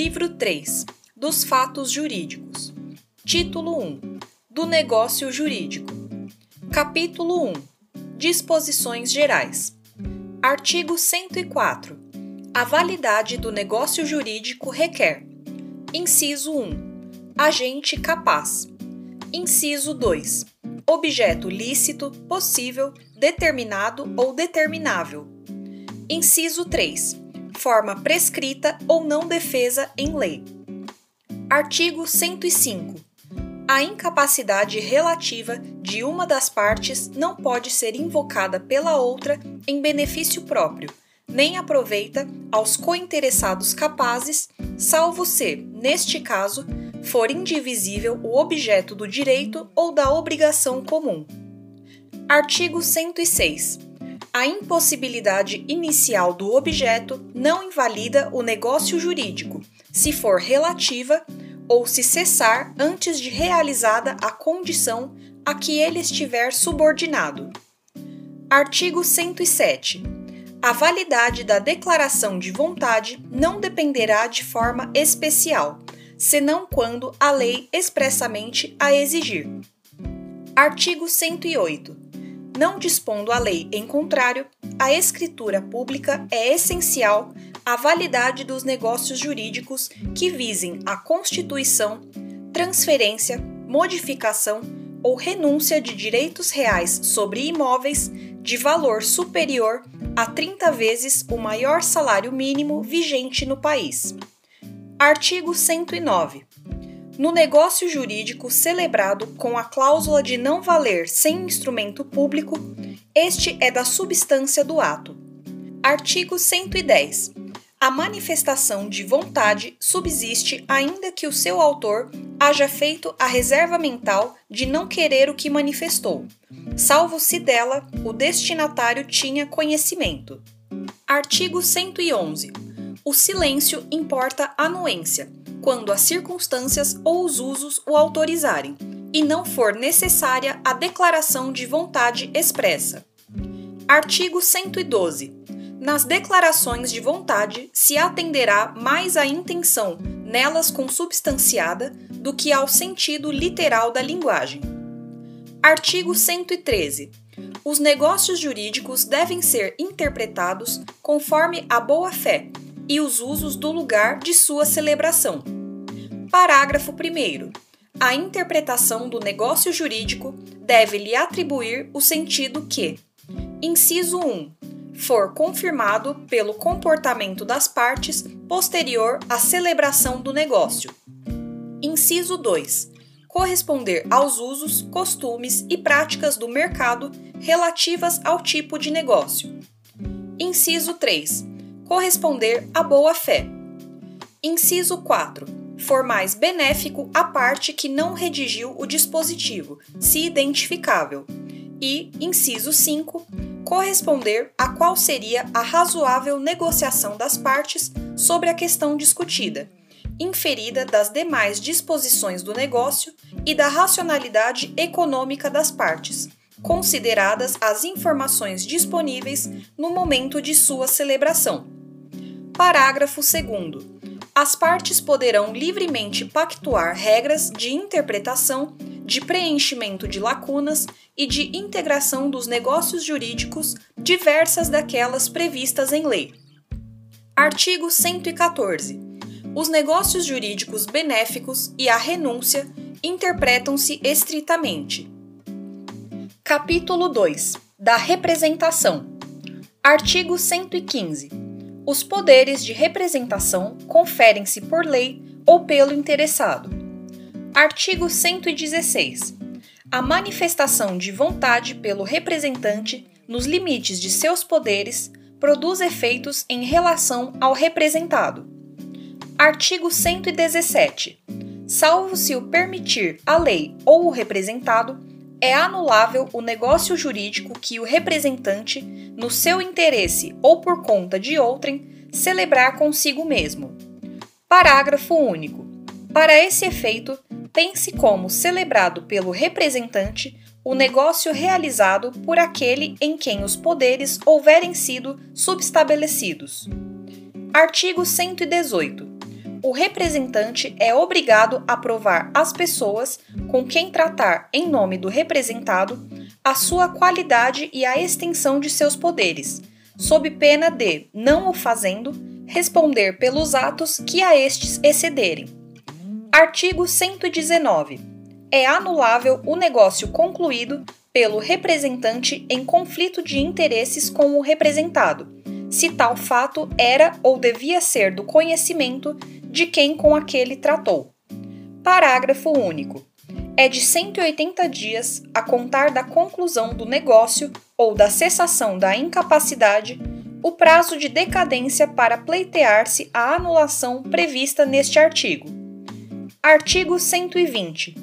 Livro 3 dos Fatos Jurídicos. Título 1 do Negócio Jurídico. Capítulo 1 Disposições Gerais. Artigo 104. A validade do negócio jurídico requer: Inciso 1. Agente capaz. Inciso 2. Objeto lícito, possível, determinado ou determinável. Inciso 3 forma prescrita ou não defesa em lei. Artigo 105. A incapacidade relativa de uma das partes não pode ser invocada pela outra em benefício próprio, nem aproveita aos cointeressados capazes, salvo se, neste caso, for indivisível o objeto do direito ou da obrigação comum. Artigo 106 a impossibilidade inicial do objeto não invalida o negócio jurídico, se for relativa ou se cessar antes de realizada a condição a que ele estiver subordinado. Artigo 107. A validade da declaração de vontade não dependerá de forma especial, senão quando a lei expressamente a exigir. Artigo 108 não dispondo a lei em contrário, a escritura pública é essencial à validade dos negócios jurídicos que visem a constituição, transferência, modificação ou renúncia de direitos reais sobre imóveis de valor superior a 30 vezes o maior salário mínimo vigente no país. Artigo 109. No negócio jurídico celebrado com a cláusula de não valer sem instrumento público, este é da substância do ato. Artigo 110. A manifestação de vontade subsiste ainda que o seu autor haja feito a reserva mental de não querer o que manifestou, salvo se dela o destinatário tinha conhecimento. Artigo 111. O silêncio importa anuência quando as circunstâncias ou os usos o autorizarem, e não for necessária a declaração de vontade expressa. Artigo 112. Nas declarações de vontade se atenderá mais à intenção nelas consubstanciada do que ao sentido literal da linguagem. Artigo 113. Os negócios jurídicos devem ser interpretados conforme a boa-fé e os usos do lugar de sua celebração. Parágrafo 1. A interpretação do negócio jurídico deve-lhe atribuir o sentido que, inciso 1, for confirmado pelo comportamento das partes posterior à celebração do negócio. Inciso 2. Corresponder aos usos, costumes e práticas do mercado relativas ao tipo de negócio. Inciso 3 corresponder à boa-fé. Inciso 4. For mais benéfico a parte que não redigiu o dispositivo, se identificável. E, inciso 5, corresponder a qual seria a razoável negociação das partes sobre a questão discutida, inferida das demais disposições do negócio e da racionalidade econômica das partes, consideradas as informações disponíveis no momento de sua celebração Parágrafo 2. As partes poderão livremente pactuar regras de interpretação, de preenchimento de lacunas e de integração dos negócios jurídicos diversas daquelas previstas em lei. Artigo 114. Os negócios jurídicos benéficos e a renúncia interpretam-se estritamente. Capítulo 2 da Representação. Artigo 115 os poderes de representação conferem-se por lei ou pelo interessado. Artigo 116. A manifestação de vontade pelo representante, nos limites de seus poderes, produz efeitos em relação ao representado. Artigo 117. Salvo se o permitir a lei ou o representado, é anulável o negócio jurídico que o representante, no seu interesse ou por conta de outrem, celebrar consigo mesmo. Parágrafo único. Para esse efeito, pense como celebrado pelo representante o negócio realizado por aquele em quem os poderes houverem sido subestabelecidos. Artigo 118. o representante é obrigado a provar às pessoas com quem tratar em nome do representado a sua qualidade e a extensão de seus poderes, sob pena de, não o fazendo, responder pelos atos que a estes excederem. Artigo 119. É anulável o negócio concluído pelo representante em conflito de interesses com o representado, se tal fato era ou devia ser do conhecimento de quem com aquele tratou. Parágrafo único. É de 180 dias a contar da conclusão do negócio ou da cessação da incapacidade o prazo de decadência para pleitear-se a anulação prevista neste artigo. Artigo 120.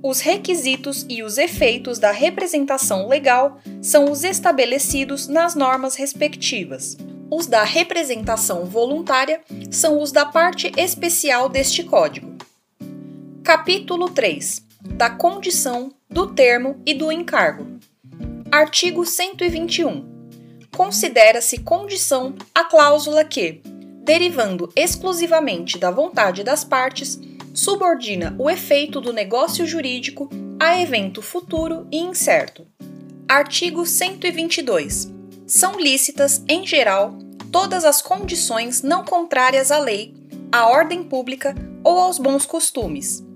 Os requisitos e os efeitos da representação legal são os estabelecidos nas normas respectivas. Os da representação voluntária são os da parte especial deste Código. Capítulo 3 Da condição, do termo e do encargo. Artigo 121 considera-se condição a cláusula que, derivando exclusivamente da vontade das partes, subordina o efeito do negócio jurídico a evento futuro e incerto. Artigo 122. São lícitas, em geral, todas as condições não contrárias à lei, à ordem pública ou aos bons costumes.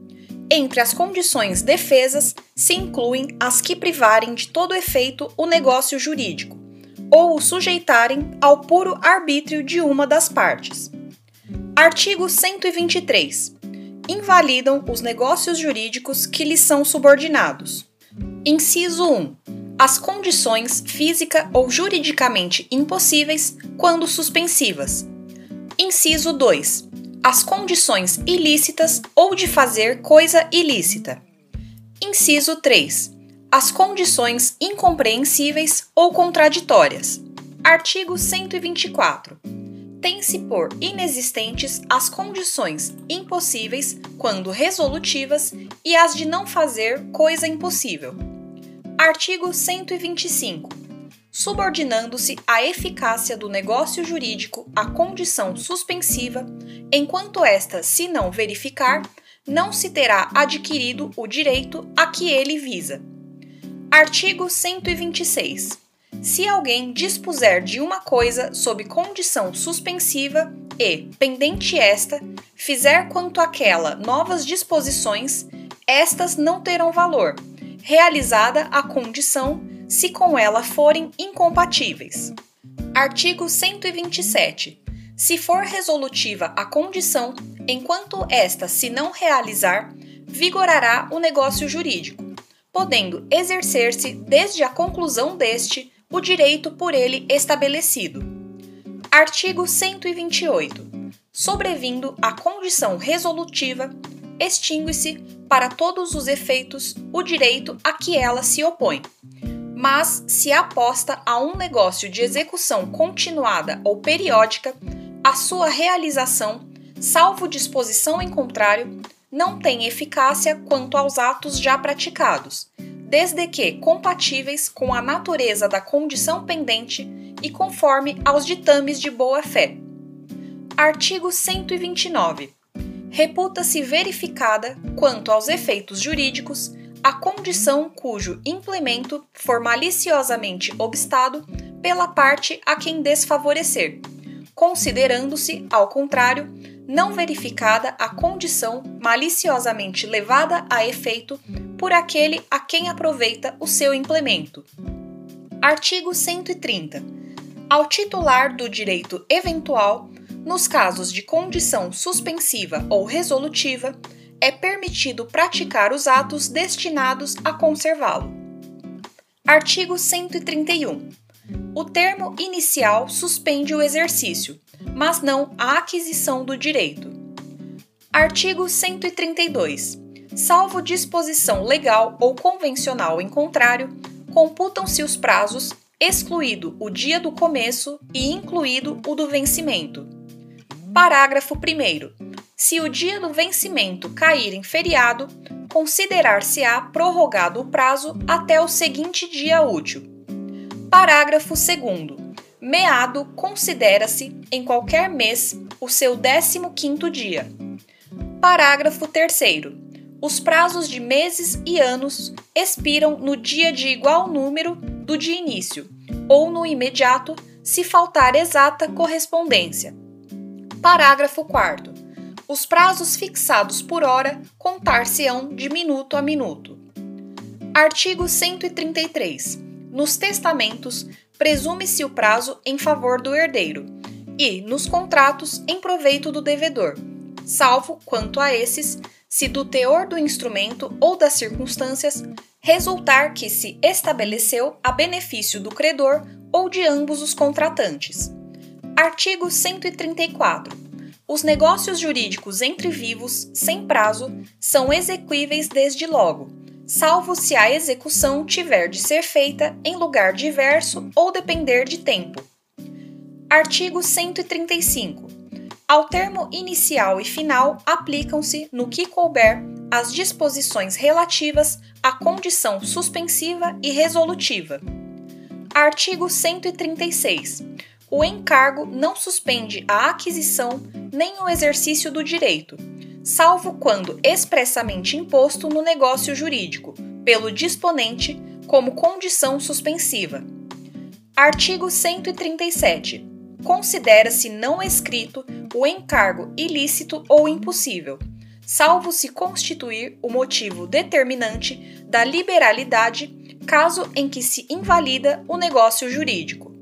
Entre as condições defesas se incluem as que privarem de todo efeito o negócio jurídico, ou o sujeitarem ao puro arbítrio de uma das partes. Artigo 123. Invalidam os negócios jurídicos que lhes são subordinados. Inciso 1. As condições física ou juridicamente impossíveis quando suspensivas. Inciso 2. As condições ilícitas ou de fazer coisa ilícita. Inciso 3 as condições incompreensíveis ou contraditórias. Artigo 124. Tem-se por inexistentes as condições impossíveis quando resolutivas e as de não fazer coisa impossível. Artigo 125. Subordinando-se a eficácia do negócio jurídico à condição suspensiva, enquanto esta se não verificar, não se terá adquirido o direito a que ele visa Artigo 126. Se alguém dispuser de uma coisa sob condição suspensiva e, pendente esta, fizer quanto àquela novas disposições, estas não terão valor, realizada a condição se com ela forem incompatíveis. Artigo 127. Se for resolutiva a condição, enquanto esta se não realizar, vigorará o negócio jurídico podendo exercer-se desde a conclusão deste o direito por ele estabelecido. Artigo 128. Sobrevindo a condição resolutiva, extingue-se, para todos os efeitos, o direito a que ela se opõe. Mas, se aposta a um negócio de execução continuada ou periódica, a sua realização, salvo disposição em contrário, não tem eficácia quanto aos atos já praticados, desde que compatíveis com a natureza da condição pendente e conforme aos ditames de boa-fé. Artigo 129. Reputa-se verificada, quanto aos efeitos jurídicos, a condição cujo implemento for maliciosamente obstado pela parte a quem desfavorecer, considerando-se, ao contrário, não verificada a condição maliciosamente levada a efeito por aquele a quem aproveita o seu implemento. Artigo 130. Ao titular do direito eventual, nos casos de condição suspensiva ou resolutiva, é permitido praticar os atos destinados a conservá-lo. Artigo 131. O termo inicial suspende o exercício, mas não a aquisição do direito. Artigo 132. Salvo disposição legal ou convencional em contrário, computam-se os prazos, excluído o dia do começo e incluído o do vencimento. Parágrafo 1. Se o dia do vencimento cair em feriado, considerar-se-á prorrogado o prazo até o seguinte dia útil. Parágrafo 2. Meado considera-se, em qualquer mês, o seu 15º dia. Parágrafo 3. Os prazos de meses e anos expiram no dia de igual número do de início, ou no imediato, se faltar exata correspondência. Parágrafo 4. Os prazos fixados por hora contar-se-ão de minuto a minuto. Artigo 133. Nos testamentos, presume-se o prazo em favor do herdeiro e, nos contratos, em proveito do devedor, salvo quanto a esses, se do teor do instrumento ou das circunstâncias resultar que se estabeleceu a benefício do credor ou de ambos os contratantes. Artigo 134. Os negócios jurídicos entre vivos, sem prazo, são exequíveis desde logo, salvo se a execução tiver de ser feita em lugar diverso ou depender de tempo. Artigo 135. Ao termo inicial e final aplicam-se, no que couber, as disposições relativas à condição suspensiva e resolutiva. Artigo 136 o encargo não suspende a aquisição nem o exercício do direito, salvo quando expressamente imposto no negócio jurídico, pelo disponente, como condição suspensiva. Artigo 137. Considera-se não escrito o encargo ilícito ou impossível, salvo se constituir o motivo determinante da liberalidade, caso em que se invalida o negócio jurídico.